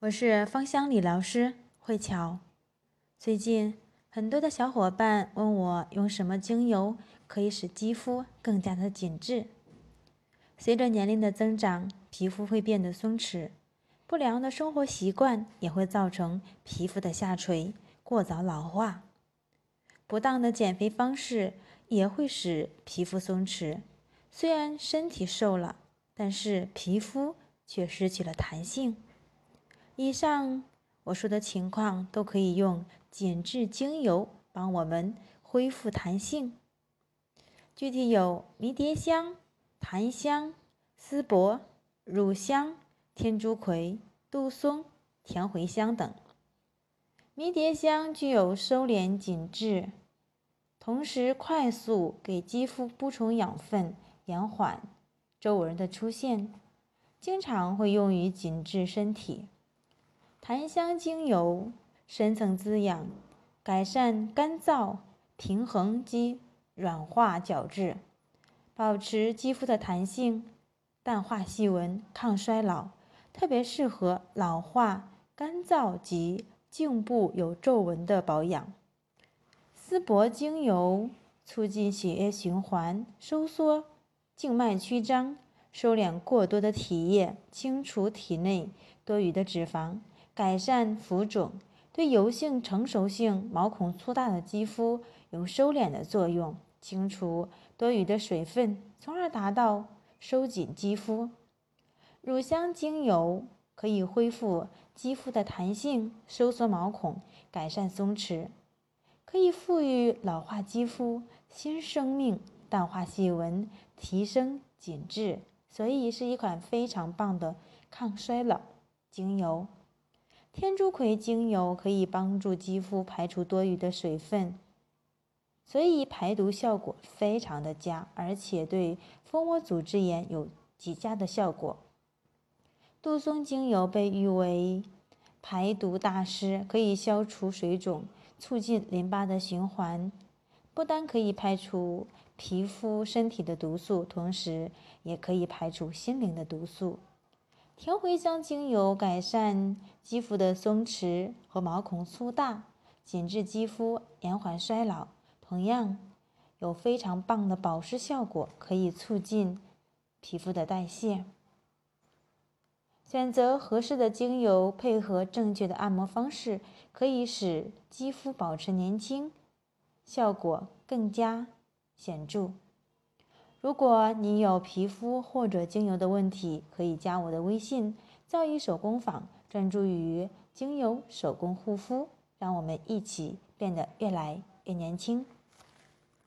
我是芳香理疗师慧乔。最近很多的小伙伴问我用什么精油可以使肌肤更加的紧致。随着年龄的增长，皮肤会变得松弛，不良的生活习惯也会造成皮肤的下垂、过早老化。不当的减肥方式也会使皮肤松弛，虽然身体瘦了，但是皮肤却失去了弹性。以上我说的情况都可以用紧致精油帮我们恢复弹性。具体有迷迭香、檀香、丝柏、乳香、天竺葵、杜松、甜茴香等。迷迭香具有收敛紧致，同时快速给肌肤补充养分，延缓皱纹的出现，经常会用于紧致身体。檀香精油深层滋养，改善干燥、平衡及软化角质，保持肌肤的弹性，淡化细纹，抗衰老，特别适合老化、干燥及颈部有皱纹的保养。丝柏精油促进血液循环，收缩静脉曲张，收敛过多的体液，清除体内多余的脂肪。改善浮肿，对油性、成熟性、毛孔粗大的肌肤有收敛的作用，清除多余的水分，从而达到收紧肌肤。乳香精油可以恢复肌肤的弹性，收缩毛孔，改善松弛，可以赋予老化肌肤新生命，淡化细纹，提升紧致，所以是一款非常棒的抗衰老精油。天竺葵精油可以帮助肌肤排除多余的水分，所以排毒效果非常的佳，而且对蜂窝组织炎有极佳的效果。杜松精油被誉为排毒大师，可以消除水肿，促进淋巴的循环，不单可以排除皮肤身体的毒素，同时也可以排除心灵的毒素。调茴香精油改善肌肤的松弛和毛孔粗大，紧致肌肤，延缓衰老，同样有非常棒的保湿效果，可以促进皮肤的代谢。选择合适的精油，配合正确的按摩方式，可以使肌肤保持年轻，效果更加显著。如果你有皮肤或者精油的问题，可以加我的微信“造诣手工坊”，专注于精油手工护肤，让我们一起变得越来越年轻。